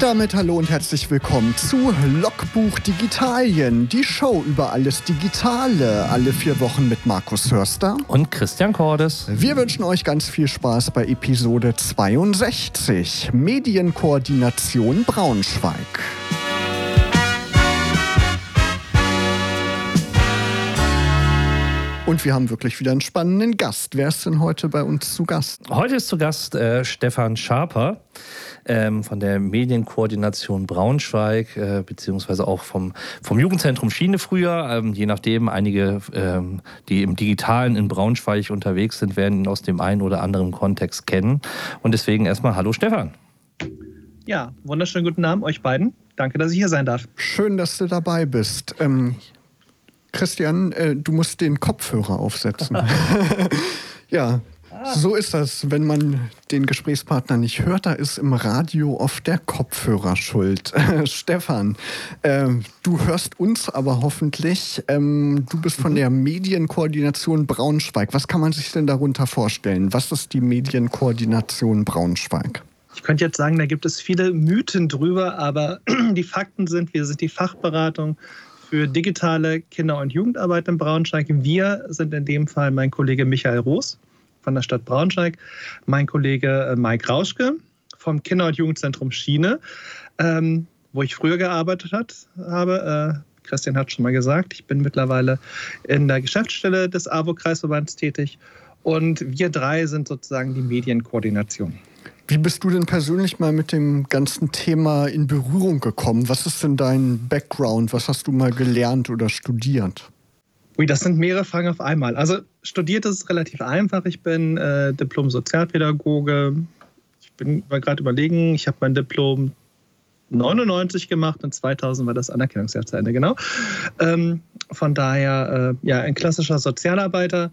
Und damit hallo und herzlich willkommen zu Logbuch Digitalien, die Show über alles Digitale, alle vier Wochen mit Markus Hörster und Christian Cordes. Wir wünschen euch ganz viel Spaß bei Episode 62, Medienkoordination Braunschweig. Und wir haben wirklich wieder einen spannenden Gast. Wer ist denn heute bei uns zu Gast? Heute ist zu Gast äh, Stefan Schaper ähm, von der Medienkoordination Braunschweig, äh, beziehungsweise auch vom, vom Jugendzentrum Schiene früher. Ähm, je nachdem, einige, ähm, die im Digitalen in Braunschweig unterwegs sind, werden ihn aus dem einen oder anderen Kontext kennen. Und deswegen erstmal Hallo Stefan. Ja, wunderschönen guten Abend euch beiden. Danke, dass ich hier sein darf. Schön, dass du dabei bist. Ähm, Christian, äh, du musst den Kopfhörer aufsetzen. ja, so ist das, wenn man den Gesprächspartner nicht hört, da ist im Radio oft der Kopfhörer schuld. Stefan, äh, du hörst uns aber hoffentlich. Ähm, du bist von mhm. der Medienkoordination Braunschweig. Was kann man sich denn darunter vorstellen? Was ist die Medienkoordination Braunschweig? Ich könnte jetzt sagen, da gibt es viele Mythen drüber, aber die Fakten sind, wir sind die Fachberatung für digitale Kinder- und Jugendarbeit in Braunschweig. Wir sind in dem Fall mein Kollege Michael Roos von der Stadt Braunschweig, mein Kollege äh, Mike Rauschke vom Kinder- und Jugendzentrum Schiene, ähm, wo ich früher gearbeitet hat, habe. Äh, Christian hat schon mal gesagt, ich bin mittlerweile in der Geschäftsstelle des AWO-Kreisverbands tätig und wir drei sind sozusagen die Medienkoordination. Wie bist du denn persönlich mal mit dem ganzen Thema in Berührung gekommen? Was ist denn dein Background? Was hast du mal gelernt oder studiert? Ui, das sind mehrere Fragen auf einmal. Also studiert ist relativ einfach. Ich bin äh, Diplom-Sozialpädagoge. Ich bin gerade überlegen, ich habe mein Diplom 99 gemacht und 2000 war das Anerkennungsjahr zu Ende, genau. Ähm, von daher, äh, ja, ein klassischer Sozialarbeiter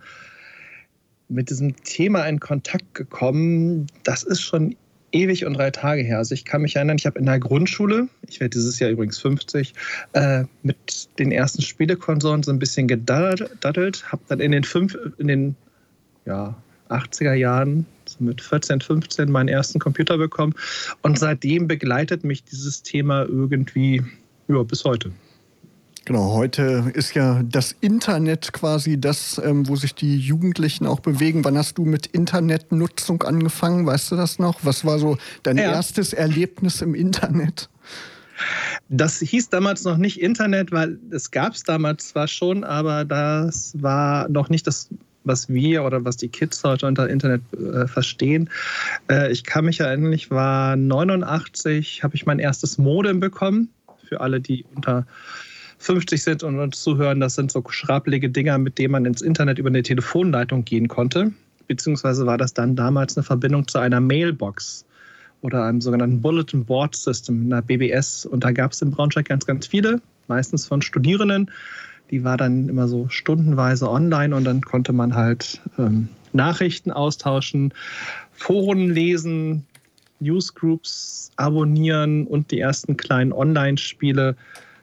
mit diesem Thema in Kontakt gekommen, das ist schon ewig und drei Tage her. Also ich kann mich erinnern, ich habe in der Grundschule, ich werde dieses Jahr übrigens 50, äh, mit den ersten Spielekonsolen so ein bisschen gedaddelt, habe dann in den, fünf, in den ja, 80er Jahren, so mit 14, 15, meinen ersten Computer bekommen. Und seitdem begleitet mich dieses Thema irgendwie ja, bis heute. Genau, heute ist ja das Internet quasi das, ähm, wo sich die Jugendlichen auch bewegen. Wann hast du mit Internetnutzung angefangen? Weißt du das noch? Was war so dein ja. erstes Erlebnis im Internet? Das hieß damals noch nicht Internet, weil es gab es damals zwar schon, aber das war noch nicht das, was wir oder was die Kids heute unter Internet äh, verstehen. Äh, ich kann mich erinnern, ich war 89, habe ich mein erstes Modem bekommen. Für alle, die unter 50 sind und uns zuhören, das sind so schrappelige Dinger, mit denen man ins Internet über eine Telefonleitung gehen konnte. Beziehungsweise war das dann damals eine Verbindung zu einer Mailbox oder einem sogenannten Bulletin Board System, einer BBS. Und da gab es in Braunschweig ganz, ganz viele, meistens von Studierenden. Die war dann immer so stundenweise online und dann konnte man halt ähm, Nachrichten austauschen, Foren lesen, Newsgroups abonnieren und die ersten kleinen Online-Spiele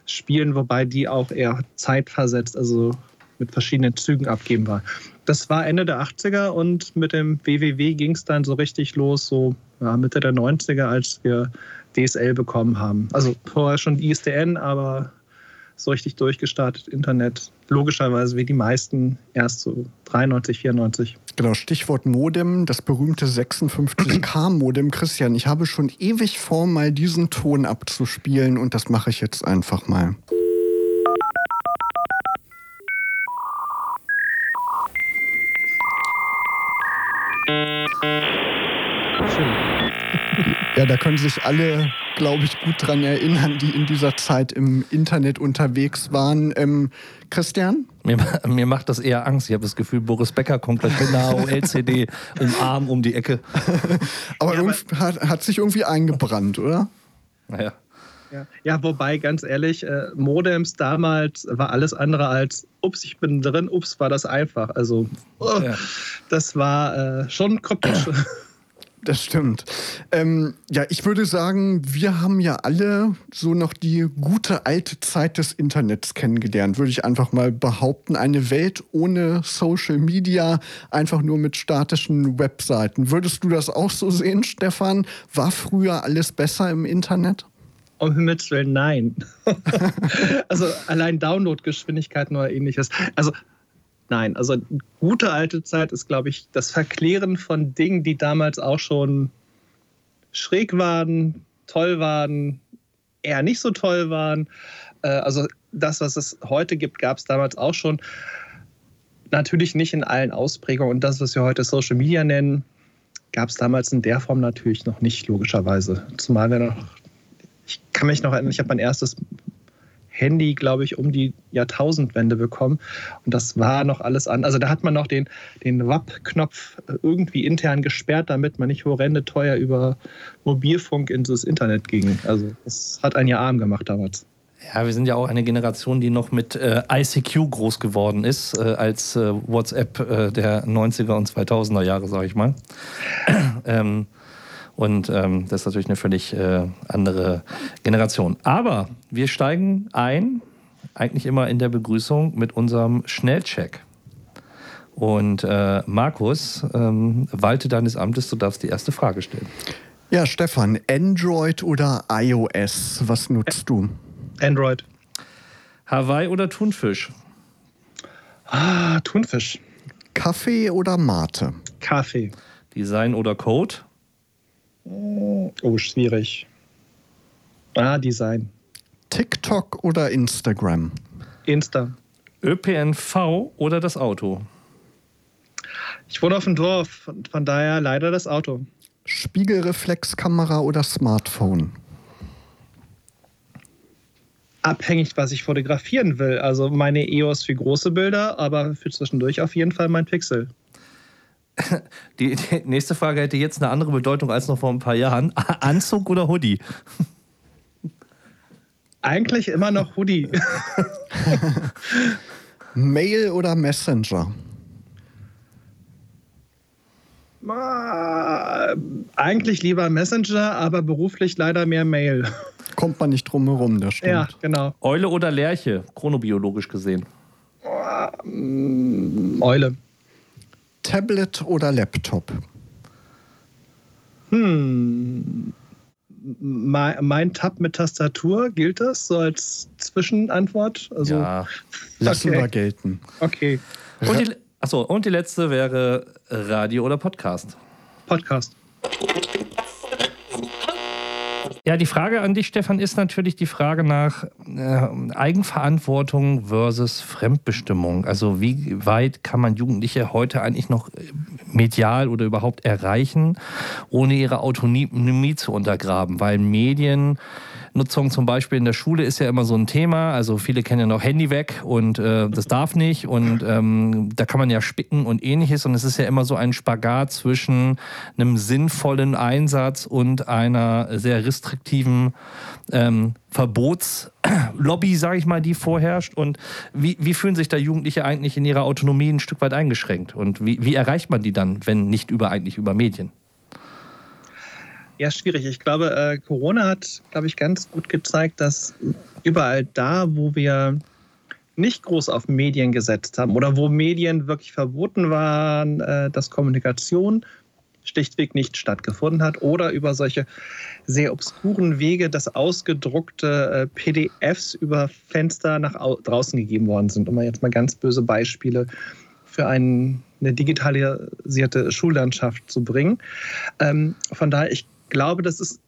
spielen, wobei die auch eher zeitversetzt, also mit verschiedenen Zügen abgeben war. Das war Ende der 80er und mit dem WWW ging es dann so richtig los, so ja, Mitte der 90er, als wir DSL bekommen haben. Also vorher schon ISDN, aber so richtig durchgestartet Internet. Logischerweise wie die meisten erst so 93, 94. Genau, Stichwort Modem, das berühmte 56K-Modem. Christian, ich habe schon ewig vor, mal diesen Ton abzuspielen und das mache ich jetzt einfach mal. Ja, da können sich alle, glaube ich, gut dran erinnern, die in dieser Zeit im Internet unterwegs waren. Ähm, Christian? Mir, mir, macht das eher Angst. Ich habe das Gefühl, Boris Becker kommt gleich mit einer AOL-CD im Arm um die Ecke. aber, ja, aber hat, hat, sich irgendwie eingebrannt, oder? Naja. Ja. ja, wobei, ganz ehrlich, äh, Modems damals war alles andere als, ups, ich bin drin, ups, war das einfach. Also, oh, ja. das war äh, schon kryptisch. Das stimmt. Ähm, ja, ich würde sagen, wir haben ja alle so noch die gute alte Zeit des Internets kennengelernt, würde ich einfach mal behaupten. Eine Welt ohne Social Media, einfach nur mit statischen Webseiten. Würdest du das auch so sehen, Stefan? War früher alles besser im Internet? um Himmels Willen, nein. also allein Downloadgeschwindigkeiten oder ähnliches. Also nein, also gute alte Zeit ist, glaube ich, das Verklären von Dingen, die damals auch schon schräg waren, toll waren, eher nicht so toll waren. Äh, also das, was es heute gibt, gab es damals auch schon. Natürlich nicht in allen Ausprägungen. Und das, was wir heute Social Media nennen, gab es damals in der Form natürlich noch nicht, logischerweise. Zumal wir noch, ich kann mich noch erinnern, ich habe mein erstes Handy, glaube ich, um die Jahrtausendwende bekommen. Und das war noch alles an. Also da hat man noch den, den WAP-Knopf irgendwie intern gesperrt, damit man nicht horrende teuer über Mobilfunk ins Internet ging. Also das hat ein Jahr arm gemacht damals. Ja, wir sind ja auch eine Generation, die noch mit äh, ICQ groß geworden ist, äh, als äh, WhatsApp äh, der 90er und 2000er Jahre, sage ich mal. ähm, und ähm, das ist natürlich eine völlig äh, andere Generation. Aber wir steigen ein, eigentlich immer in der Begrüßung mit unserem Schnellcheck. Und äh, Markus, ähm, walte deines Amtes, du darfst die erste Frage stellen. Ja, Stefan, Android oder iOS, was nutzt du? Android. Hawaii oder Thunfisch? Ah, Thunfisch. Kaffee oder Mate? Kaffee. Design oder Code? Oh, schwierig. Ah, Design. TikTok oder Instagram? Insta. ÖPNV oder das Auto? Ich wohne auf dem Dorf, von, von daher leider das Auto. Spiegelreflexkamera oder Smartphone? abhängig, was ich fotografieren will. Also meine EOS für große Bilder, aber für zwischendurch auf jeden Fall mein Pixel. Die, die, nächste Frage hätte jetzt eine andere Bedeutung als noch vor ein paar Jahren. Anzug oder Hoodie? Eigentlich immer noch Hoodie. Mail oder Messenger? Eigentlich lieber Messenger, aber beruflich leider mehr Mail. Kommt man nicht drum herum, das stimmt. Ja, genau. Eule oder Lerche, chronobiologisch gesehen? Eule. Tablet oder Laptop? Hm. Mein, mein Tab mit Tastatur, gilt das so als Zwischenantwort? Also, ja. Lassen Okay. wir gelten. Okay, Und die, achso, und die letzte wäre Radio oder Podcast? Podcast. Ja, die Frage an dich, Stefan, ist natürlich die Frage nach äh, Eigenverantwortung versus Fremdbestimmung. Also wie weit kann man Jugendliche heute eigentlich noch äh, medial oder überhaupt erreichen, ohne ihre Autonomie zu untergraben? Weil Mediennutzung zum Beispiel in der Schule ist ja immer so ein Thema. Also viele kennen ja noch Handy weg und äh, das darf nicht. Und ähm, da kann man ja spicken und ähnliches. Und es ist ja immer so ein Spagat zwischen einem sinnvollen Einsatz und einer sehr restriktiven ähm, Verbotslobby, sage ich mal, die vorherrscht. Und wie, wie fühlen sich da Jugendliche eigentlich in ihrer Autonomie ein Stück weit eingeschränkt? Und wie, wie erreicht man die dann, wenn nicht über eigentlich über Medien? Ja, schwierig. Ich glaube, äh, Corona hat, glaube ich, ganz gut gezeigt, dass überall da, wo wir nicht groß auf Medien gesetzt haben oder wo Medien wirklich verboten waren, äh, dass Kommunikation schlichtweg nicht stattgefunden hat oder über solche sehr obskuren Wege, dass ausgedruckte äh, PDFs über Fenster nach au draußen gegeben worden sind. Um jetzt mal ganz böse Beispiele für ein, eine digitalisierte Schullandschaft zu bringen. Ähm, von daher, ich glaube, das ist,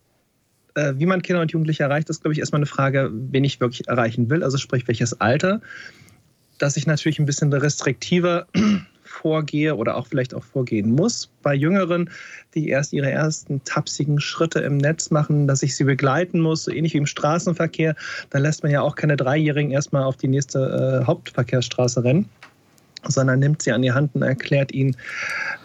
äh, wie man Kinder und Jugendliche erreicht, ist, glaube ich, erstmal eine Frage, wen ich wirklich erreichen will, also sprich, welches Alter. Dass ich natürlich ein bisschen restriktiver vorgehe oder auch vielleicht auch vorgehen muss. Bei Jüngeren, die erst ihre ersten tapsigen Schritte im Netz machen, dass ich sie begleiten muss, so ähnlich wie im Straßenverkehr, dann lässt man ja auch keine Dreijährigen erstmal auf die nächste äh, Hauptverkehrsstraße rennen sondern nimmt sie an die Hand und erklärt ihnen,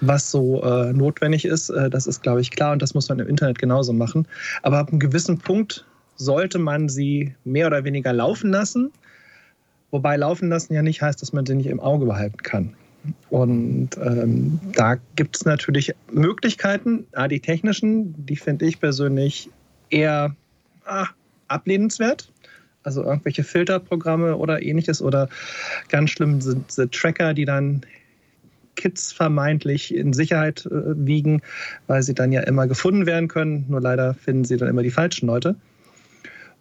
was so äh, notwendig ist. Äh, das ist, glaube ich, klar und das muss man im Internet genauso machen. Aber ab einem gewissen Punkt sollte man sie mehr oder weniger laufen lassen. Wobei laufen lassen ja nicht heißt, dass man sie nicht im Auge behalten kann. Und ähm, da gibt es natürlich Möglichkeiten. Ah, die technischen, die finde ich persönlich eher ah, ablehnenswert also irgendwelche Filterprogramme oder ähnliches oder ganz schlimm sind, sind Tracker, die dann Kids vermeintlich in Sicherheit äh, wiegen, weil sie dann ja immer gefunden werden können. Nur leider finden sie dann immer die falschen Leute.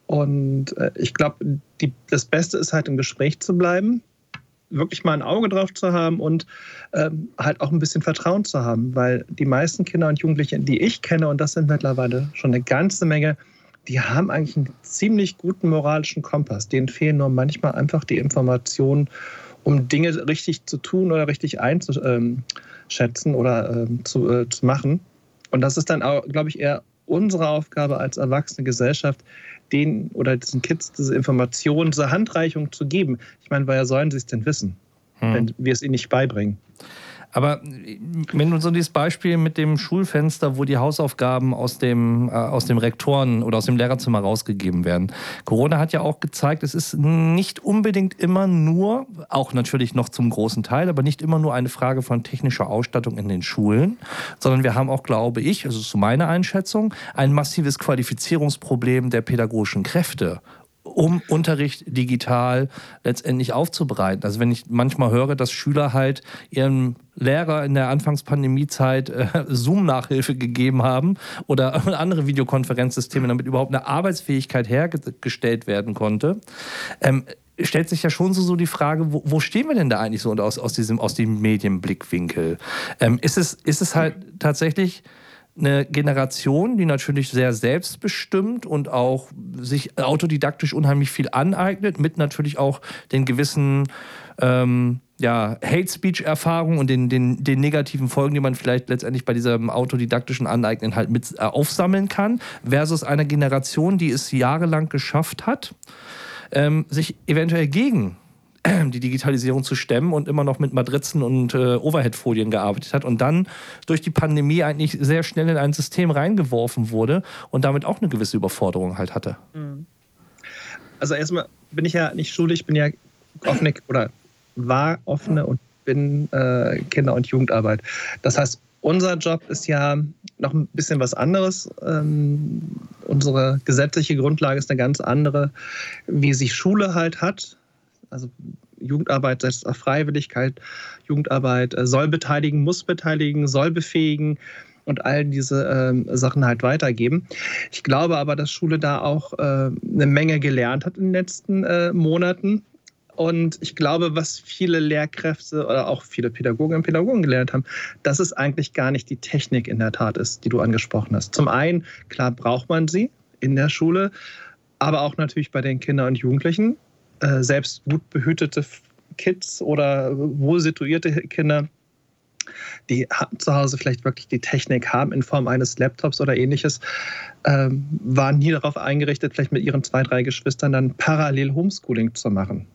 Und äh, ich glaube, das Beste ist halt im Gespräch zu bleiben, wirklich mal ein Auge drauf zu haben und ähm, halt auch ein bisschen Vertrauen zu haben, weil die meisten Kinder und Jugendliche, die ich kenne, und das sind mittlerweile schon eine ganze Menge, die haben eigentlich einen ziemlich guten moralischen Kompass. Denen fehlen nur manchmal einfach die Informationen, um Dinge richtig zu tun oder richtig einzuschätzen oder ähm, zu, äh, zu machen. Und das ist dann auch, glaube ich, eher unsere Aufgabe als erwachsene Gesellschaft, den oder diesen Kids diese Informationen, diese Handreichung zu geben. Ich meine, woher sollen sie es denn wissen, hm. wenn wir es ihnen nicht beibringen? Aber wenn du so dieses Beispiel mit dem Schulfenster, wo die Hausaufgaben aus dem, äh, aus dem Rektoren oder aus dem Lehrerzimmer rausgegeben werden. Corona hat ja auch gezeigt, es ist nicht unbedingt immer nur, auch natürlich noch zum großen Teil, aber nicht immer nur eine Frage von technischer Ausstattung in den Schulen, sondern wir haben auch, glaube ich, also so meine Einschätzung, ein massives Qualifizierungsproblem der pädagogischen Kräfte um Unterricht digital letztendlich aufzubereiten. Also wenn ich manchmal höre, dass Schüler halt ihrem Lehrer in der Anfangspandemiezeit äh, Zoom-Nachhilfe gegeben haben oder andere Videokonferenzsysteme, damit überhaupt eine Arbeitsfähigkeit hergestellt werden konnte, ähm, stellt sich ja schon so, so die Frage, wo, wo, stehen wir denn da eigentlich so aus, aus, diesem, aus dem Medienblickwinkel? Ähm, ist, es, ist es halt tatsächlich eine Generation, die natürlich sehr selbstbestimmt und auch sich autodidaktisch unheimlich viel aneignet, mit natürlich auch den gewissen ähm, ja, Hate-Speech-Erfahrungen und den, den, den negativen Folgen, die man vielleicht letztendlich bei diesem autodidaktischen Aneignen halt mit äh, aufsammeln kann, versus einer Generation, die es jahrelang geschafft hat, ähm, sich eventuell gegen die Digitalisierung zu stemmen und immer noch mit Matrizen und äh, Overhead-Folien gearbeitet hat und dann durch die Pandemie eigentlich sehr schnell in ein System reingeworfen wurde und damit auch eine gewisse Überforderung halt hatte. Mhm. Also erstmal bin ich ja nicht schuldig, bin ja offene oder war offene und bin äh, Kinder- und Jugendarbeit. Das heißt, unser Job ist ja noch ein bisschen was anderes. Ähm, unsere gesetzliche Grundlage ist eine ganz andere, wie sich Schule halt hat. Also Jugendarbeit setzt auf Freiwilligkeit. Jugendarbeit äh, soll beteiligen, muss beteiligen, soll befähigen und all diese ähm, Sachen halt weitergeben. Ich glaube aber, dass Schule da auch äh, eine Menge gelernt hat in den letzten äh, Monaten. Und ich glaube, was viele Lehrkräfte oder auch viele Pädagogen und Pädagogen gelernt haben, dass es eigentlich gar nicht die Technik in der Tat ist, die du angesprochen hast. Zum einen, klar braucht man sie in der Schule, aber auch natürlich bei den Kindern und Jugendlichen. Äh, selbst gut behütete Kids oder wohl situierte Kinder, die zu Hause vielleicht wirklich die Technik haben in Form eines Laptops oder ähnliches, ähm, waren nie darauf eingerichtet, vielleicht mit ihren zwei, drei Geschwistern dann parallel Homeschooling zu machen.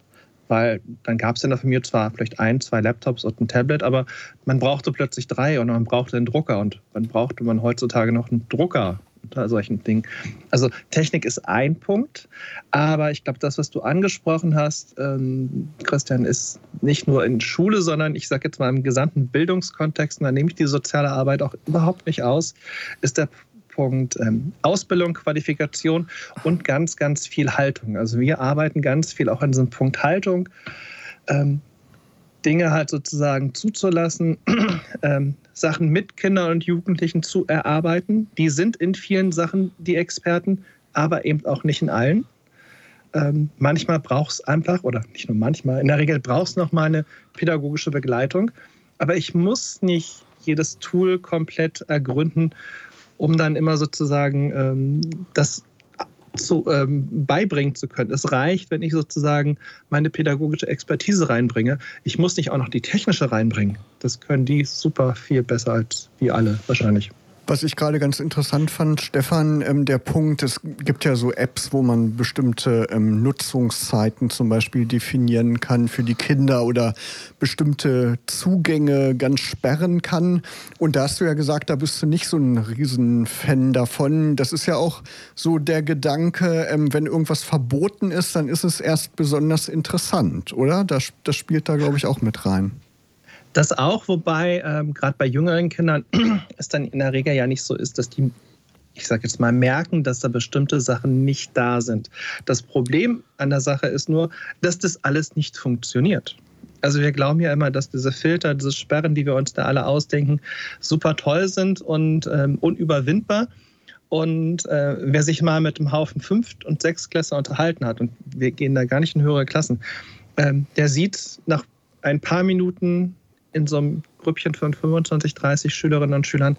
Weil dann gab es in der Familie zwar vielleicht ein, zwei Laptops und ein Tablet, aber man brauchte plötzlich drei und man brauchte einen Drucker und dann brauchte man heutzutage noch einen Drucker solchen Dingen. Also Technik ist ein Punkt, aber ich glaube, das, was du angesprochen hast, ähm, Christian, ist nicht nur in Schule, sondern ich sage jetzt mal im gesamten Bildungskontext, und da nehme ich die soziale Arbeit auch überhaupt nicht aus, ist der Punkt ähm, Ausbildung, Qualifikation und ganz, ganz viel Haltung. Also wir arbeiten ganz viel auch an diesem Punkt Haltung. Ähm, Dinge halt sozusagen zuzulassen, ähm, Sachen mit Kindern und Jugendlichen zu erarbeiten. Die sind in vielen Sachen die Experten, aber eben auch nicht in allen. Ähm, manchmal braucht es einfach, oder nicht nur manchmal, in der Regel braucht es nochmal eine pädagogische Begleitung. Aber ich muss nicht jedes Tool komplett ergründen, um dann immer sozusagen ähm, das zu, ähm, beibringen zu können. Es reicht, wenn ich sozusagen meine pädagogische Expertise reinbringe. Ich muss nicht auch noch die technische reinbringen. Das können die super viel besser als wir alle wahrscheinlich. Was ich gerade ganz interessant fand, Stefan, ähm, der Punkt, es gibt ja so Apps, wo man bestimmte ähm, Nutzungszeiten zum Beispiel definieren kann für die Kinder oder bestimmte Zugänge ganz sperren kann. Und da hast du ja gesagt, da bist du nicht so ein Riesenfan davon. Das ist ja auch so der Gedanke, ähm, wenn irgendwas verboten ist, dann ist es erst besonders interessant, oder? Das, das spielt da, glaube ich, auch mit rein. Das auch, wobei ähm, gerade bei jüngeren Kindern es dann in der Regel ja nicht so ist, dass die, ich sage jetzt mal, merken, dass da bestimmte Sachen nicht da sind. Das Problem an der Sache ist nur, dass das alles nicht funktioniert. Also wir glauben ja immer, dass diese Filter, diese Sperren, die wir uns da alle ausdenken, super toll sind und ähm, unüberwindbar. Und äh, wer sich mal mit einem Haufen Fünft- und Sechstklässler unterhalten hat, und wir gehen da gar nicht in höhere Klassen, ähm, der sieht nach ein paar Minuten in so einem Grüppchen von 25, 30 Schülerinnen und Schülern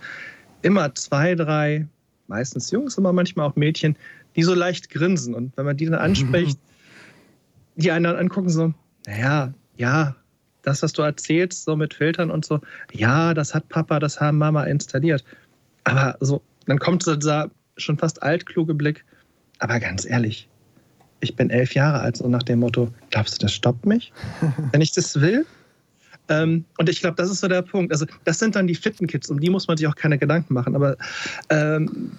immer zwei, drei, meistens Jungs, aber manchmal auch Mädchen, die so leicht grinsen. Und wenn man die dann anspricht, die einen dann angucken, so, naja, ja, das, was du erzählst, so mit Filtern und so, ja, das hat Papa, das haben Mama installiert. Aber so, dann kommt so dieser schon fast altkluge Blick, aber ganz ehrlich, ich bin elf Jahre alt, so nach dem Motto, glaubst du, das stoppt mich, wenn ich das will? Ähm, und ich glaube, das ist so der Punkt. Also, das sind dann die fitten Kids, um die muss man sich auch keine Gedanken machen. Aber ähm,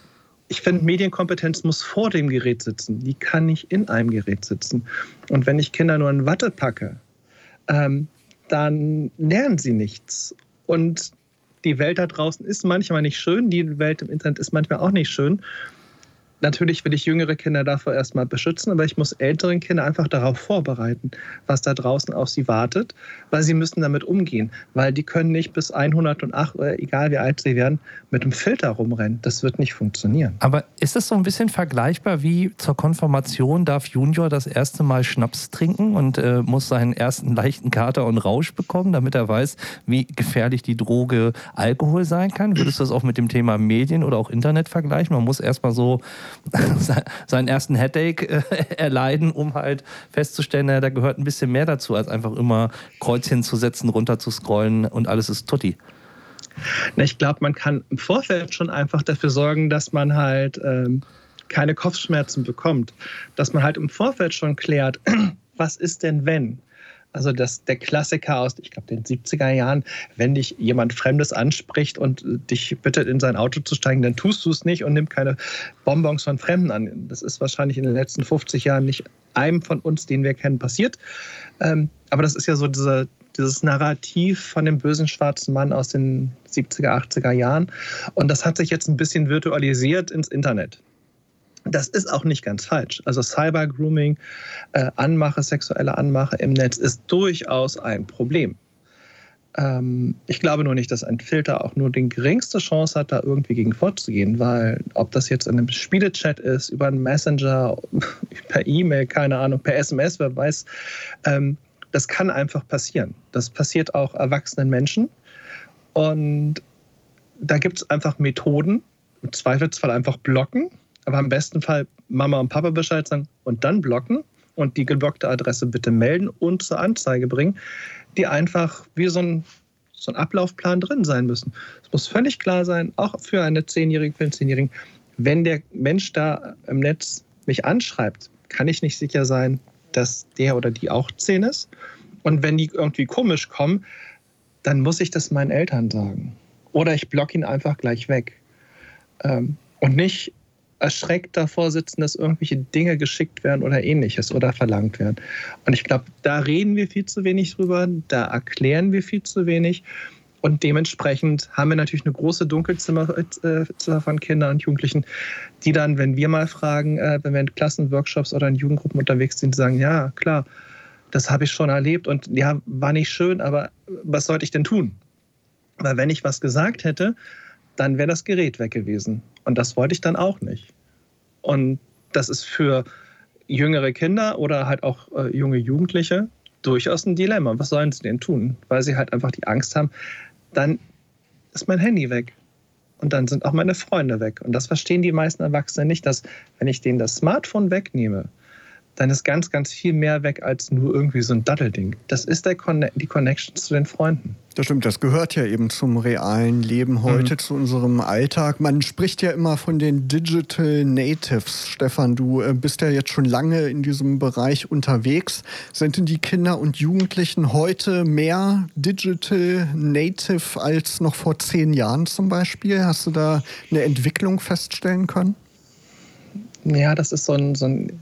ich finde, Medienkompetenz muss vor dem Gerät sitzen. Die kann nicht in einem Gerät sitzen. Und wenn ich Kinder nur in Watte packe, ähm, dann lernen sie nichts. Und die Welt da draußen ist manchmal nicht schön, die Welt im Internet ist manchmal auch nicht schön natürlich will ich jüngere Kinder davor erstmal beschützen, aber ich muss älteren Kinder einfach darauf vorbereiten, was da draußen auf sie wartet, weil sie müssen damit umgehen, weil die können nicht bis 108 oder egal wie alt sie werden, mit dem Filter rumrennen. Das wird nicht funktionieren. Aber ist es so ein bisschen vergleichbar wie zur Konfirmation darf Junior das erste Mal Schnaps trinken und äh, muss seinen ersten leichten Kater und Rausch bekommen, damit er weiß, wie gefährlich die Droge Alkohol sein kann? Würdest du das auch mit dem Thema Medien oder auch Internet vergleichen? Man muss erstmal so seinen ersten Headache äh, erleiden, um halt festzustellen, da gehört ein bisschen mehr dazu, als einfach immer Kreuzchen zu setzen, runter zu scrollen und alles ist tutti. Ich glaube, man kann im Vorfeld schon einfach dafür sorgen, dass man halt ähm, keine Kopfschmerzen bekommt. Dass man halt im Vorfeld schon klärt, was ist denn wenn? Also das, der Klassiker aus, ich glaube, den 70er Jahren, wenn dich jemand Fremdes anspricht und dich bittet, in sein Auto zu steigen, dann tust du es nicht und nimm keine Bonbons von Fremden an. Das ist wahrscheinlich in den letzten 50 Jahren nicht einem von uns, den wir kennen, passiert. Ähm, aber das ist ja so diese, dieses Narrativ von dem bösen schwarzen Mann aus den 70er, 80er Jahren. Und das hat sich jetzt ein bisschen virtualisiert ins Internet. Das ist auch nicht ganz falsch. Also Cyber-Grooming, äh, Anmache, sexuelle Anmache im Netz ist durchaus ein Problem. Ähm, ich glaube nur nicht, dass ein Filter auch nur die geringste Chance hat, da irgendwie gegen vorzugehen, weil ob das jetzt in einem Spielechat ist, über einen Messenger, per E-Mail, keine Ahnung, per SMS, wer weiß, ähm, das kann einfach passieren. Das passiert auch erwachsenen Menschen. Und da gibt es einfach Methoden, im Zweifelsfall einfach blocken aber im besten Fall Mama und Papa Bescheid sagen und dann blocken und die geblockte Adresse bitte melden und zur Anzeige bringen, die einfach wie so ein, so ein Ablaufplan drin sein müssen. Es muss völlig klar sein, auch für eine Zehnjährige, für einen Zehnjährigen, wenn der Mensch da im Netz mich anschreibt, kann ich nicht sicher sein, dass der oder die auch zehn ist. Und wenn die irgendwie komisch kommen, dann muss ich das meinen Eltern sagen. Oder ich block ihn einfach gleich weg. Ähm, und nicht erschreckt davor sitzen, dass irgendwelche Dinge geschickt werden oder ähnliches oder verlangt werden. Und ich glaube, da reden wir viel zu wenig drüber, da erklären wir viel zu wenig. Und dementsprechend haben wir natürlich eine große Dunkelzimmer äh, von Kindern und Jugendlichen, die dann, wenn wir mal fragen, äh, wenn wir in Klassenworkshops oder in Jugendgruppen unterwegs sind, sagen, ja, klar, das habe ich schon erlebt und ja, war nicht schön, aber was sollte ich denn tun? Weil wenn ich was gesagt hätte, dann wäre das Gerät weg gewesen. Und das wollte ich dann auch nicht. Und das ist für jüngere Kinder oder halt auch äh, junge Jugendliche durchaus ein Dilemma. Was sollen sie denn tun? Weil sie halt einfach die Angst haben, dann ist mein Handy weg. Und dann sind auch meine Freunde weg. Und das verstehen die meisten Erwachsenen nicht, dass wenn ich denen das Smartphone wegnehme, dann ist ganz, ganz viel mehr weg als nur irgendwie so ein Dattelding. Das ist der Conne die Connection zu den Freunden. Das stimmt, das gehört ja eben zum realen Leben heute, mhm. zu unserem Alltag. Man spricht ja immer von den Digital Natives. Stefan, du äh, bist ja jetzt schon lange in diesem Bereich unterwegs. Sind denn die Kinder und Jugendlichen heute mehr Digital Native als noch vor zehn Jahren zum Beispiel? Hast du da eine Entwicklung feststellen können? Ja, das ist so ein, so ein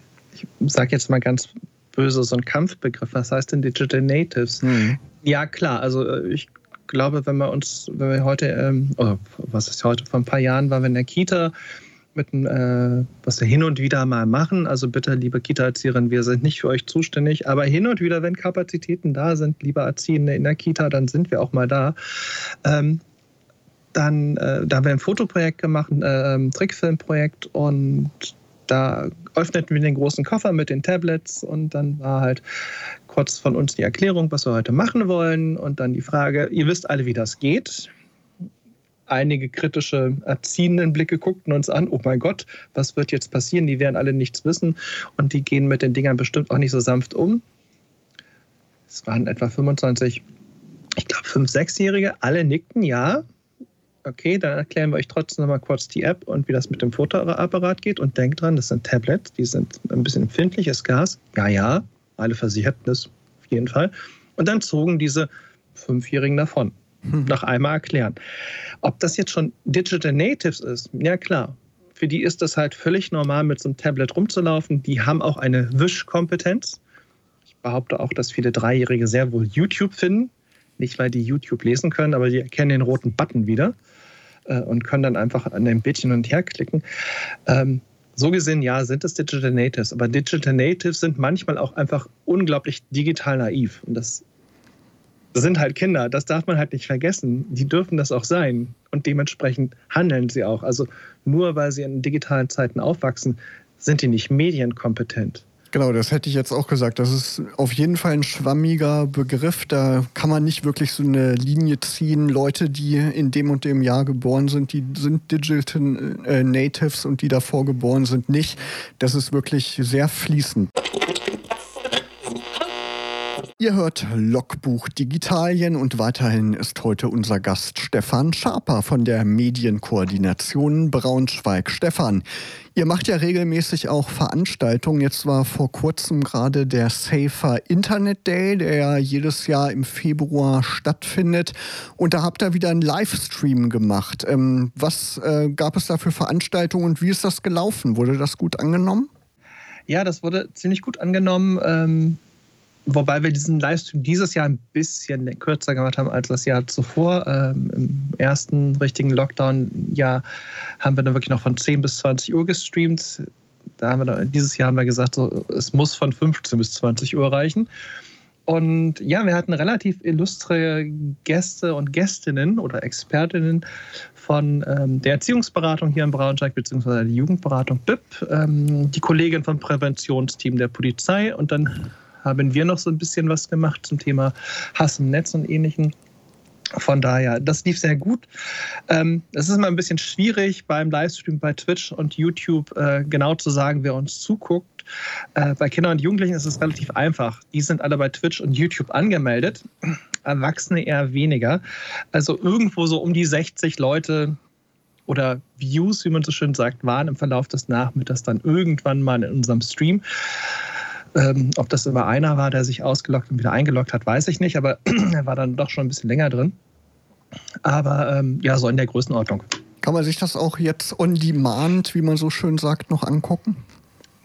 sage jetzt mal ganz böse, so ein Kampfbegriff. Was heißt denn Digital Natives? Mhm. Ja, klar. Also äh, ich glaube, wenn wir uns, wenn wir heute, ähm, oder was ist heute, vor ein paar Jahren waren wir in der Kita mit äh, was wir hin und wieder mal machen. Also bitte, liebe Kita-Erzieherin, wir sind nicht für euch zuständig, aber hin und wieder, wenn Kapazitäten da sind, liebe Erziehende in der Kita, dann sind wir auch mal da. Ähm, dann, äh, da haben wir ein Fotoprojekt gemacht, ein äh, Trickfilmprojekt und da öffneten wir den großen Koffer mit den Tablets und dann war halt kurz von uns die Erklärung, was wir heute machen wollen und dann die Frage, ihr wisst alle, wie das geht. Einige kritische, erziehenden Blicke guckten uns an, oh mein Gott, was wird jetzt passieren? Die werden alle nichts wissen und die gehen mit den Dingern bestimmt auch nicht so sanft um. Es waren etwa 25, ich glaube 5-, 6-Jährige, alle nickten ja, okay, dann erklären wir euch trotzdem nochmal kurz die App und wie das mit dem Fotoapparat geht. Und denkt dran, das sind Tablets, die sind ein bisschen empfindliches Gas. Ja, ja, alle versicherten das auf jeden Fall. Und dann zogen diese Fünfjährigen davon. Hm. Nach einmal erklären. Ob das jetzt schon Digital Natives ist, ja klar. Für die ist das halt völlig normal, mit so einem Tablet rumzulaufen. Die haben auch eine Wischkompetenz. Ich behaupte auch, dass viele Dreijährige sehr wohl YouTube finden. Nicht, weil die YouTube lesen können, aber die erkennen den roten Button wieder äh, und können dann einfach an dem Bildchen und her klicken. Ähm, so gesehen, ja, sind es Digital Natives, aber Digital Natives sind manchmal auch einfach unglaublich digital naiv. Und das sind halt Kinder, das darf man halt nicht vergessen. Die dürfen das auch sein und dementsprechend handeln sie auch. Also nur weil sie in digitalen Zeiten aufwachsen, sind die nicht medienkompetent. Genau, das hätte ich jetzt auch gesagt. Das ist auf jeden Fall ein schwammiger Begriff. Da kann man nicht wirklich so eine Linie ziehen. Leute, die in dem und dem Jahr geboren sind, die sind Digital äh, Natives und die davor geboren sind nicht. Das ist wirklich sehr fließend. Ihr hört Logbuch Digitalien und weiterhin ist heute unser Gast Stefan Schaper von der Medienkoordination Braunschweig. Stefan, ihr macht ja regelmäßig auch Veranstaltungen. Jetzt war vor kurzem gerade der Safer Internet Day, der ja jedes Jahr im Februar stattfindet. Und da habt ihr wieder einen Livestream gemacht. Ähm, was äh, gab es da für Veranstaltungen und wie ist das gelaufen? Wurde das gut angenommen? Ja, das wurde ziemlich gut angenommen. Wobei wir diesen Livestream dieses Jahr ein bisschen kürzer gemacht haben als das Jahr zuvor. Ähm, Im ersten richtigen Lockdown-Jahr haben wir dann wirklich noch von 10 bis 20 Uhr gestreamt. Da haben wir dann, dieses Jahr haben wir gesagt, so, es muss von 15 bis 20 Uhr reichen. Und ja, wir hatten relativ illustre Gäste und Gästinnen oder Expertinnen von ähm, der Erziehungsberatung hier in Braunschweig, beziehungsweise die Jugendberatung BIP, ähm, die Kollegin vom Präventionsteam der Polizei und dann haben wir noch so ein bisschen was gemacht zum Thema Hass im Netz und ähnlichen. Von daher, das lief sehr gut. Ähm, es ist immer ein bisschen schwierig beim Livestream bei Twitch und YouTube äh, genau zu sagen, wer uns zuguckt. Äh, bei Kindern und Jugendlichen ist es relativ einfach. Die sind alle bei Twitch und YouTube angemeldet, Erwachsene eher weniger. Also irgendwo so um die 60 Leute oder Views, wie man so schön sagt, waren im Verlauf des Nachmittags dann irgendwann mal in unserem Stream. Ähm, ob das immer einer war, der sich ausgelockt und wieder eingeloggt hat, weiß ich nicht, aber er war dann doch schon ein bisschen länger drin. Aber ähm, ja, so in der Größenordnung. Kann man sich das auch jetzt on demand, wie man so schön sagt, noch angucken?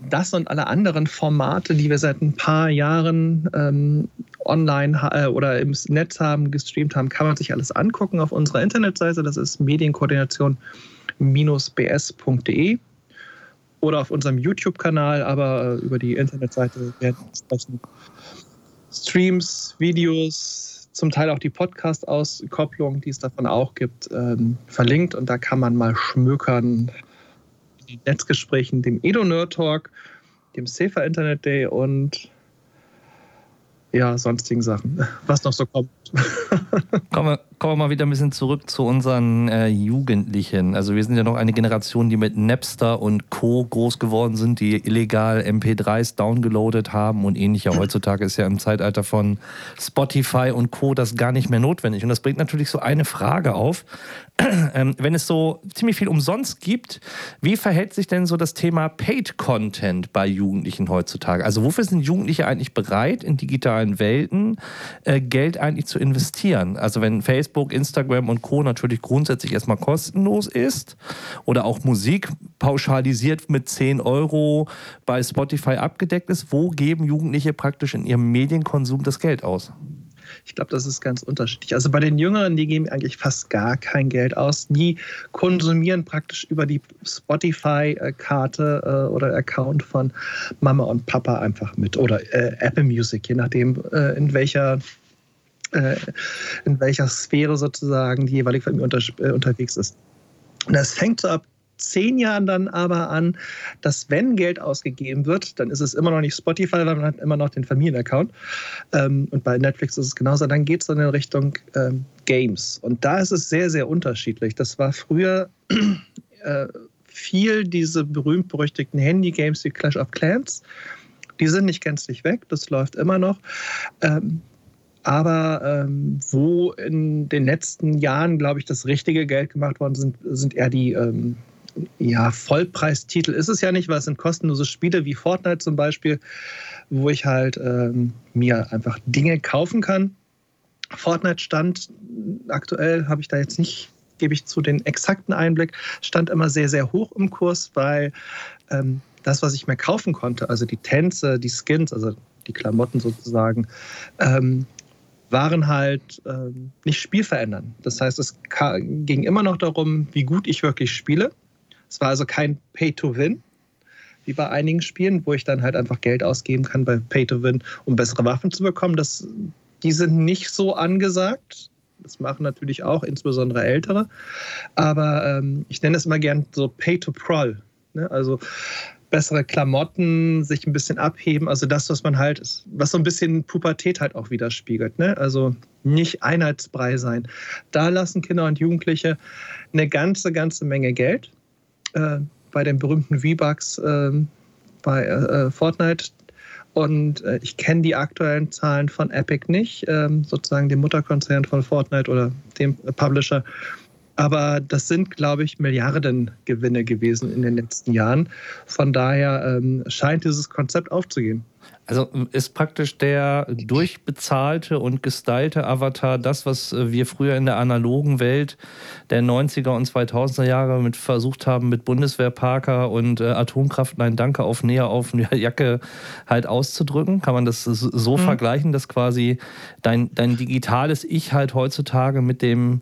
Das und alle anderen Formate, die wir seit ein paar Jahren ähm, online äh, oder im Netz haben, gestreamt haben, kann man sich alles angucken auf unserer Internetseite. Das ist medienkoordination-bs.de oder auf unserem YouTube-Kanal, aber äh, über die Internetseite werden entsprechend Streams, Videos, zum Teil auch die Podcast-Auskopplung, die es davon auch gibt, ähm, verlinkt. Und da kann man mal schmökern den Netzgesprächen, dem Edo-Nerd Talk, dem Safer Internet Day und ja, sonstigen Sachen, was noch so kommt. Kommen, wir, kommen wir mal wieder ein bisschen zurück zu unseren äh, Jugendlichen. Also wir sind ja noch eine Generation, die mit Napster und Co. groß geworden sind, die illegal MP3s downgeloadet haben und ähnlich. Ja, heutzutage ist ja im Zeitalter von Spotify und Co. das gar nicht mehr notwendig. Und das bringt natürlich so eine Frage auf. Ähm, wenn es so ziemlich viel umsonst gibt, wie verhält sich denn so das Thema Paid Content bei Jugendlichen heutzutage? Also wofür sind Jugendliche eigentlich bereit, in digitalen Welten äh, Geld eigentlich zu investieren? Also wenn Facebook, Instagram und Co. natürlich grundsätzlich erstmal kostenlos ist oder auch Musik pauschalisiert mit 10 Euro bei Spotify abgedeckt ist, wo geben Jugendliche praktisch in ihrem Medienkonsum das Geld aus? Ich glaube, das ist ganz unterschiedlich. Also bei den Jüngeren, die geben eigentlich fast gar kein Geld aus. Die konsumieren praktisch über die Spotify-Karte äh, oder Account von Mama und Papa einfach mit oder äh, Apple Music, je nachdem, äh, in welcher äh, in welcher Sphäre sozusagen die jeweilige Familie unter, äh, unterwegs ist. Und das fängt so ab zehn Jahren dann aber an, dass wenn Geld ausgegeben wird, dann ist es immer noch nicht Spotify, weil man hat immer noch den Familienaccount. Ähm, und bei Netflix ist es genauso. Dann geht es dann in Richtung ähm, Games. Und da ist es sehr, sehr unterschiedlich. Das war früher äh, viel diese berühmt-berüchtigten Handy-Games wie Clash of Clans. Die sind nicht gänzlich weg, das läuft immer noch. Ähm, aber ähm, wo in den letzten Jahren, glaube ich, das richtige Geld gemacht worden sind, sind eher die ähm, ja, Vollpreistitel. Ist es ja nicht, weil es sind kostenlose Spiele wie Fortnite zum Beispiel, wo ich halt ähm, mir einfach Dinge kaufen kann. Fortnite stand aktuell, habe ich da jetzt nicht, gebe ich zu den exakten Einblick, stand immer sehr, sehr hoch im Kurs, weil ähm, das, was ich mir kaufen konnte, also die Tänze, die Skins, also die Klamotten sozusagen, ähm, waren halt ähm, nicht spielverändern. Das heißt, es ging immer noch darum, wie gut ich wirklich spiele. Es war also kein Pay-to-Win, wie bei einigen Spielen, wo ich dann halt einfach Geld ausgeben kann bei Pay-to-Win, um bessere Waffen zu bekommen. Das, die sind nicht so angesagt. Das machen natürlich auch insbesondere Ältere. Aber ähm, ich nenne es immer gern so Pay-to-Prol. Ne? Also bessere Klamotten, sich ein bisschen abheben. Also das, was man halt, was so ein bisschen Pubertät halt auch widerspiegelt. Ne? Also nicht einheitsbrei sein. Da lassen Kinder und Jugendliche eine ganze, ganze Menge Geld. Äh, bei den berühmten V-Bucks äh, bei äh, Fortnite. Und äh, ich kenne die aktuellen Zahlen von Epic nicht, ähm, sozusagen dem Mutterkonzern von Fortnite oder dem Publisher. Aber das sind, glaube ich, Milliardengewinne gewesen in den letzten Jahren. Von daher ähm, scheint dieses Konzept aufzugehen. Also ist praktisch der durchbezahlte und gestylte Avatar das, was äh, wir früher in der analogen Welt der 90er und 2000er Jahre mit versucht haben, mit Bundeswehrparker und äh, Atomkraft, nein, danke, auf Näher, auf Jacke halt auszudrücken? Kann man das so mhm. vergleichen, dass quasi dein, dein digitales Ich halt heutzutage mit dem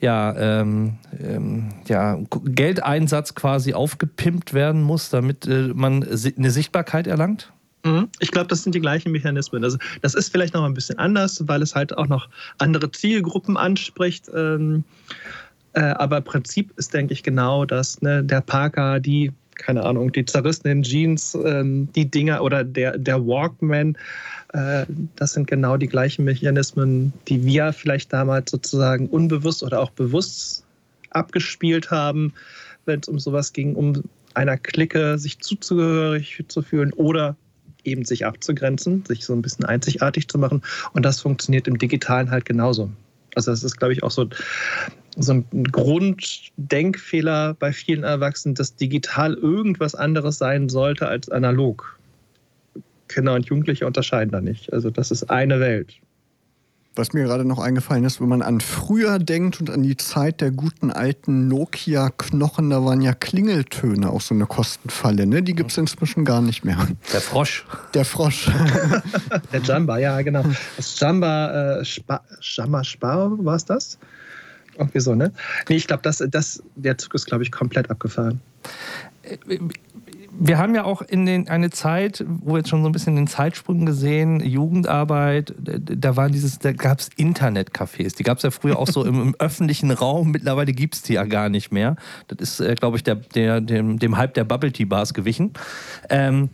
ja, ähm, ähm, ja, Geldeinsatz quasi aufgepimpt werden muss, damit äh, man eine Sichtbarkeit erlangt? Mhm. Ich glaube, das sind die gleichen Mechanismen. Also, das ist vielleicht noch ein bisschen anders, weil es halt auch noch andere Zielgruppen anspricht. Ähm, äh, aber Prinzip ist, denke ich, genau das. Ne? Der Parker, die, keine Ahnung, die zerrissenen Jeans, ähm, die Dinger oder der, der Walkman, äh, das sind genau die gleichen Mechanismen, die wir vielleicht damals sozusagen unbewusst oder auch bewusst abgespielt haben, wenn es um sowas ging, um einer Clique sich zuzugehörig zu fühlen oder eben sich abzugrenzen, sich so ein bisschen einzigartig zu machen. Und das funktioniert im Digitalen halt genauso. Also das ist, glaube ich, auch so, so ein Grunddenkfehler bei vielen Erwachsenen, dass digital irgendwas anderes sein sollte als analog. Kinder und Jugendliche unterscheiden da nicht. Also das ist eine Welt. Was mir gerade noch eingefallen ist, wenn man an früher denkt und an die Zeit der guten alten Nokia-Knochen, da waren ja Klingeltöne auch so eine Kostenfalle. Ne? Die gibt es inzwischen gar nicht mehr. Der Frosch. Der Frosch. der Jamba, ja, genau. Das Jamba, äh, Spa, Jamba Spar, war es das? Irgendwie so, ne? Nee, ich glaube, das, das, der Zug ist, glaube ich, komplett abgefahren. Wir haben ja auch in den, eine Zeit, wo wir jetzt schon so ein bisschen den Zeitsprung gesehen, Jugendarbeit, da waren dieses, da gab es Internetcafés. Die gab es ja früher auch so im, im, öffentlichen Raum. Mittlerweile gibt es die ja gar nicht mehr. Das ist, äh, glaube ich, der, der, dem, dem Hype der Bubble Tea Bars gewichen. Ähm,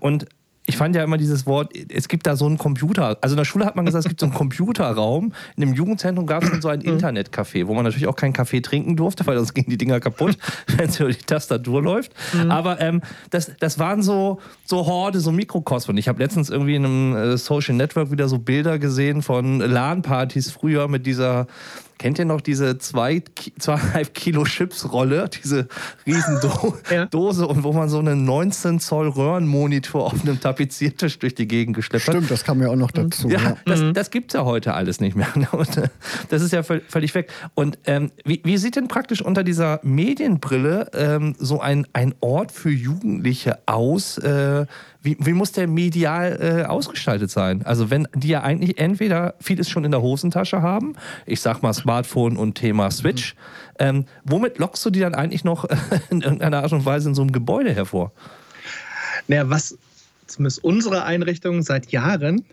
und ich fand ja immer dieses Wort, es gibt da so einen Computer. Also in der Schule hat man gesagt, es gibt so einen Computerraum. In dem Jugendzentrum gab es dann so ein mhm. Internetcafé, wo man natürlich auch keinen Kaffee trinken durfte, weil sonst gingen die Dinger kaputt, wenn es über die Tastatur läuft. Mhm. Aber ähm, das, das waren so, so Horde, so Mikrokosmen. Ich habe letztens irgendwie in einem äh, Social Network wieder so Bilder gesehen von LAN-Partys früher mit dieser Kennt ihr noch diese zwei, zweieinhalb Kilo Chips-Rolle, diese riesen Do ja. Dose und wo man so einen 19 Zoll Röhrenmonitor auf einem Tapeziertisch durch die Gegend geschleppt hat? Stimmt, das kam ja auch noch dazu. Ja, ja. das, mhm. das gibt es ja heute alles nicht mehr. Und, äh, das ist ja völlig weg. Und ähm, wie, wie, sieht denn praktisch unter dieser Medienbrille ähm, so ein, ein Ort für Jugendliche aus? Äh, wie, wie muss der medial äh, ausgestaltet sein? Also wenn die ja eigentlich entweder vieles schon in der Hosentasche haben, ich sag mal Smartphone und Thema Switch, mhm. ähm, womit lockst du die dann eigentlich noch in irgendeiner Art und Weise in so einem Gebäude hervor? Naja, was zumindest unsere Einrichtung seit Jahren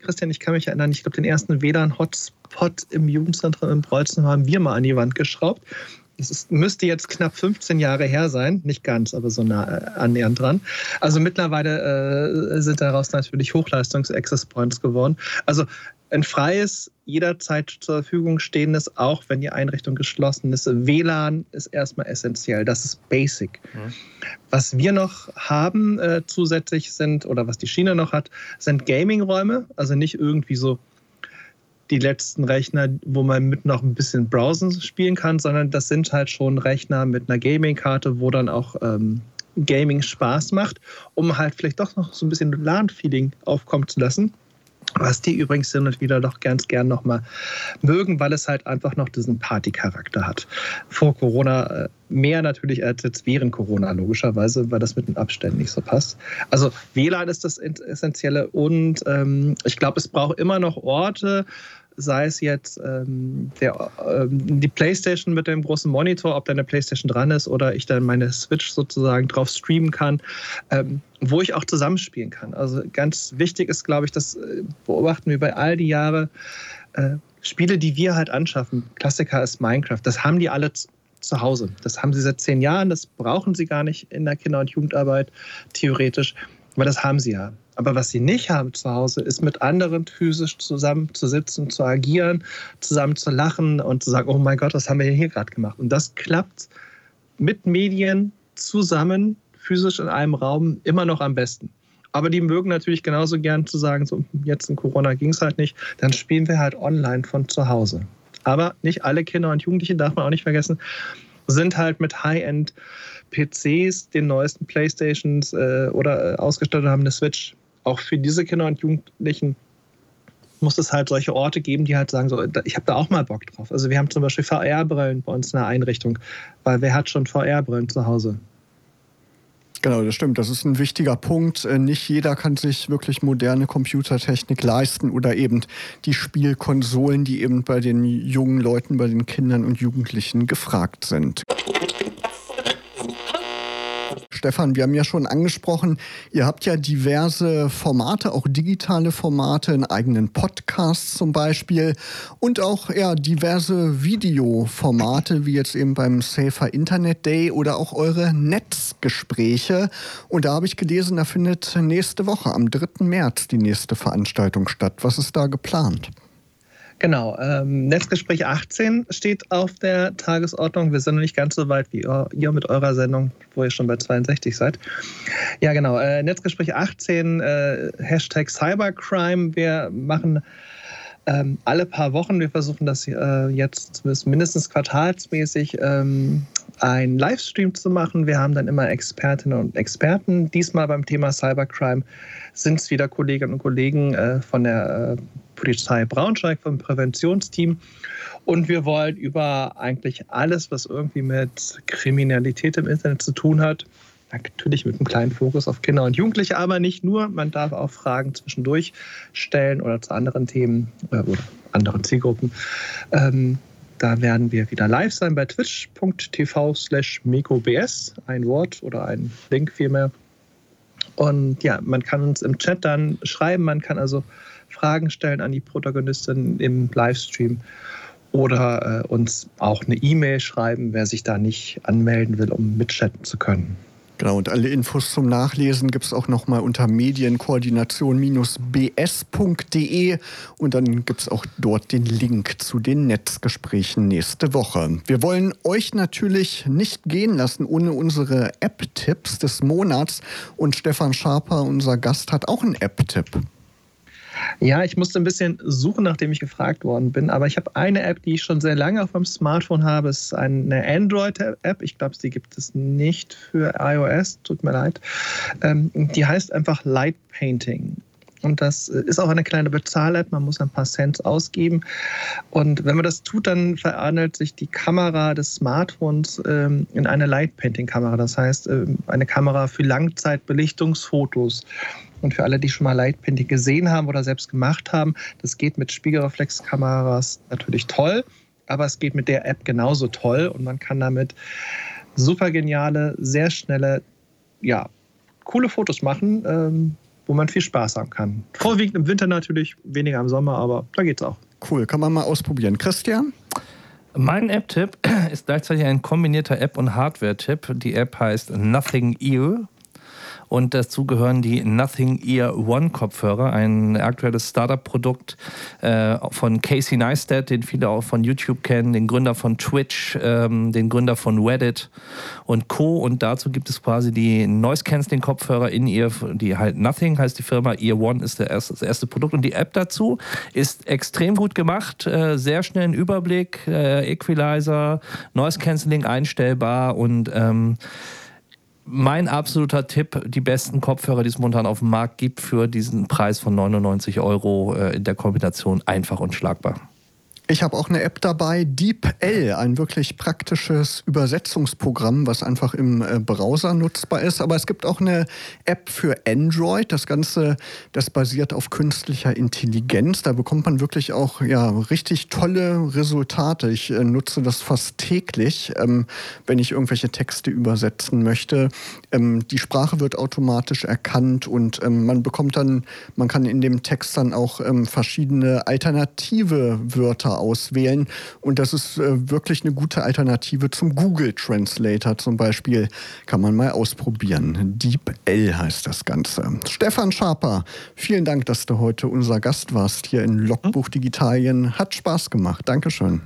Christian, ich kann mich erinnern, ich glaube, den ersten WLAN-Hotspot im Jugendzentrum in Preußen haben wir mal an die Wand geschraubt. Es ist, müsste jetzt knapp 15 Jahre her sein, nicht ganz, aber so nah äh, annähernd dran. Also mittlerweile äh, sind daraus natürlich Hochleistungs-Access Points geworden. Also ein freies, jederzeit zur Verfügung stehendes, auch wenn die Einrichtung geschlossen ist. WLAN ist erstmal essentiell. Das ist basic. Mhm. Was wir noch haben äh, zusätzlich sind, oder was die Schiene noch hat, sind Gaming-Räume. Also nicht irgendwie so die letzten Rechner, wo man mit noch ein bisschen Browsen spielen kann, sondern das sind halt schon Rechner mit einer Gaming-Karte, wo dann auch ähm, Gaming Spaß macht, um halt vielleicht doch noch so ein bisschen LAN-Feeling aufkommen zu lassen. Was die übrigens hin und wieder doch ganz gern nochmal mögen, weil es halt einfach noch diesen Party-Charakter hat. Vor Corona äh, mehr natürlich als jetzt während Corona, logischerweise, weil das mit den Abständen nicht so passt. Also WLAN ist das Essentielle und ähm, ich glaube, es braucht immer noch Orte, sei es jetzt ähm, der, ähm, die PlayStation mit dem großen Monitor, ob da eine PlayStation dran ist oder ich dann meine Switch sozusagen drauf streamen kann, ähm, wo ich auch zusammenspielen kann. Also ganz wichtig ist, glaube ich, das äh, beobachten wir bei all die Jahre. Äh, Spiele, die wir halt anschaffen, Klassiker ist Minecraft, das haben die alle zu Hause. Das haben sie seit zehn Jahren, das brauchen sie gar nicht in der Kinder- und Jugendarbeit, theoretisch, aber das haben sie ja. Aber was sie nicht haben zu Hause, ist mit anderen physisch zusammen zu sitzen, zu agieren, zusammen zu lachen und zu sagen, oh mein Gott, was haben wir hier gerade gemacht? Und das klappt mit Medien zusammen, physisch in einem Raum, immer noch am besten. Aber die mögen natürlich genauso gern zu sagen, so jetzt in Corona ging es halt nicht, dann spielen wir halt online von zu Hause. Aber nicht alle Kinder und Jugendliche, darf man auch nicht vergessen, sind halt mit High-End PCs, den neuesten Playstations äh, oder äh, ausgestattet haben eine Switch auch für diese Kinder und Jugendlichen muss es halt solche Orte geben, die halt sagen, so, ich habe da auch mal Bock drauf. Also wir haben zum Beispiel VR-Brillen bei uns in der Einrichtung, weil wer hat schon VR-Brillen zu Hause? Genau, das stimmt. Das ist ein wichtiger Punkt. Äh, nicht jeder kann sich wirklich moderne Computertechnik leisten oder eben die Spielkonsolen, die eben bei den jungen Leuten, bei den Kindern und Jugendlichen gefragt sind. Stefan, wir haben ja schon angesprochen, ihr habt ja diverse Formate, auch digitale Formate, einen eigenen Podcast zum Beispiel und auch ja, diverse Videoformate, wie jetzt eben beim Safer Internet Day oder auch eure Netzgespräche. Und da habe ich gelesen, da findet nächste Woche am 3. März die nächste Veranstaltung statt. Was ist da geplant? Genau, ähm, Netzgespräch 18 steht auf der Tagesordnung. Wir sind noch nicht ganz so weit wie ihr mit eurer Sendung, wo ihr schon bei 62 seid. Ja, genau, äh, Netzgespräch 18, äh, Hashtag Cybercrime. Wir machen ähm, alle paar Wochen, wir versuchen das äh, jetzt mindestens quartalsmäßig ähm, einen Livestream zu machen. Wir haben dann immer Expertinnen und Experten. Diesmal beim Thema Cybercrime sind es wieder Kolleginnen und Kollegen äh, von der äh, Polizei Braunschweig vom Präventionsteam. Und wir wollen über eigentlich alles, was irgendwie mit Kriminalität im Internet zu tun hat, natürlich mit einem kleinen Fokus auf Kinder und Jugendliche, aber nicht nur. Man darf auch Fragen zwischendurch stellen oder zu anderen Themen äh, oder anderen Zielgruppen. Ähm, da werden wir wieder live sein bei twitch.tv slash mekobs, ein Wort oder ein Link vielmehr. Und ja, man kann uns im Chat dann schreiben, man kann also Fragen stellen an die Protagonistin im Livestream oder äh, uns auch eine E-Mail schreiben, wer sich da nicht anmelden will, um mitchatten zu können. Genau, und alle Infos zum Nachlesen gibt es auch nochmal unter medienkoordination-bs.de und dann gibt es auch dort den Link zu den Netzgesprächen nächste Woche. Wir wollen euch natürlich nicht gehen lassen ohne unsere App-Tipps des Monats und Stefan Schaper, unser Gast, hat auch einen App-Tipp. Ja, ich musste ein bisschen suchen, nachdem ich gefragt worden bin. Aber ich habe eine App, die ich schon sehr lange auf meinem Smartphone habe. Es ist eine Android-App. Ich glaube, sie gibt es nicht für iOS. Tut mir leid. Ähm, die heißt einfach Light Painting. Und das ist auch eine kleine Bezahl-App. Man muss ein paar Cent ausgeben. Und wenn man das tut, dann verwandelt sich die Kamera des Smartphones ähm, in eine Light Painting Kamera. Das heißt, ähm, eine Kamera für Langzeitbelichtungsfotos. Und für alle, die schon mal Lightpainting gesehen haben oder selbst gemacht haben, das geht mit Spiegelreflexkameras natürlich toll, aber es geht mit der App genauso toll und man kann damit super geniale, sehr schnelle, ja, coole Fotos machen, ähm, wo man viel Spaß haben kann. Vorwiegend im Winter natürlich, weniger im Sommer, aber da geht's auch. Cool, kann man mal ausprobieren. Christian? Mein App-Tipp ist gleichzeitig ein kombinierter App- und Hardware-Tipp. Die App heißt Nothing Ear und dazu gehören die Nothing Ear One Kopfhörer, ein aktuelles Startup-Produkt äh, von Casey Neistat, den viele auch von YouTube kennen, den Gründer von Twitch, ähm, den Gründer von Reddit und Co. Und dazu gibt es quasi die Noise Cancelling Kopfhörer in ihr, die halt Nothing heißt die Firma, Ear One ist erste, das erste Produkt und die App dazu ist extrem gut gemacht, äh, sehr schnell ein Überblick, äh, Equalizer, Noise Cancelling einstellbar und ähm, mein absoluter Tipp, die besten Kopfhörer, die es momentan auf dem Markt gibt, für diesen Preis von 99 Euro äh, in der Kombination einfach und schlagbar. Ich habe auch eine App dabei, DeepL, ein wirklich praktisches Übersetzungsprogramm, was einfach im äh, Browser nutzbar ist. Aber es gibt auch eine App für Android. Das Ganze, das basiert auf künstlicher Intelligenz. Da bekommt man wirklich auch ja, richtig tolle Resultate. Ich äh, nutze das fast täglich, ähm, wenn ich irgendwelche Texte übersetzen möchte. Ähm, die Sprache wird automatisch erkannt und ähm, man bekommt dann, man kann in dem Text dann auch ähm, verschiedene alternative Wörter auswählen. Und das ist äh, wirklich eine gute Alternative zum Google Translator zum Beispiel. Kann man mal ausprobieren. DeepL heißt das Ganze. Stefan Schaper, vielen Dank, dass du heute unser Gast warst hier in Logbuch Digitalien. Hat Spaß gemacht. Dankeschön.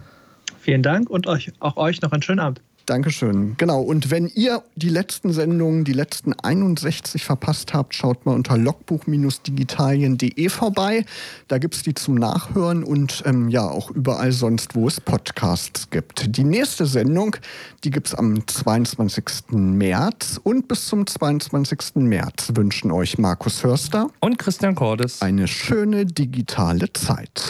Vielen Dank und euch, auch euch noch einen schönen Abend. Dankeschön. Genau. Und wenn ihr die letzten Sendungen, die letzten 61 verpasst habt, schaut mal unter logbuch-digitalien.de vorbei. Da gibt es die zum Nachhören und ähm, ja auch überall sonst, wo es Podcasts gibt. Die nächste Sendung, die gibt es am 22. März und bis zum 22. März wünschen euch Markus Hörster und Christian Cordes eine schöne digitale Zeit.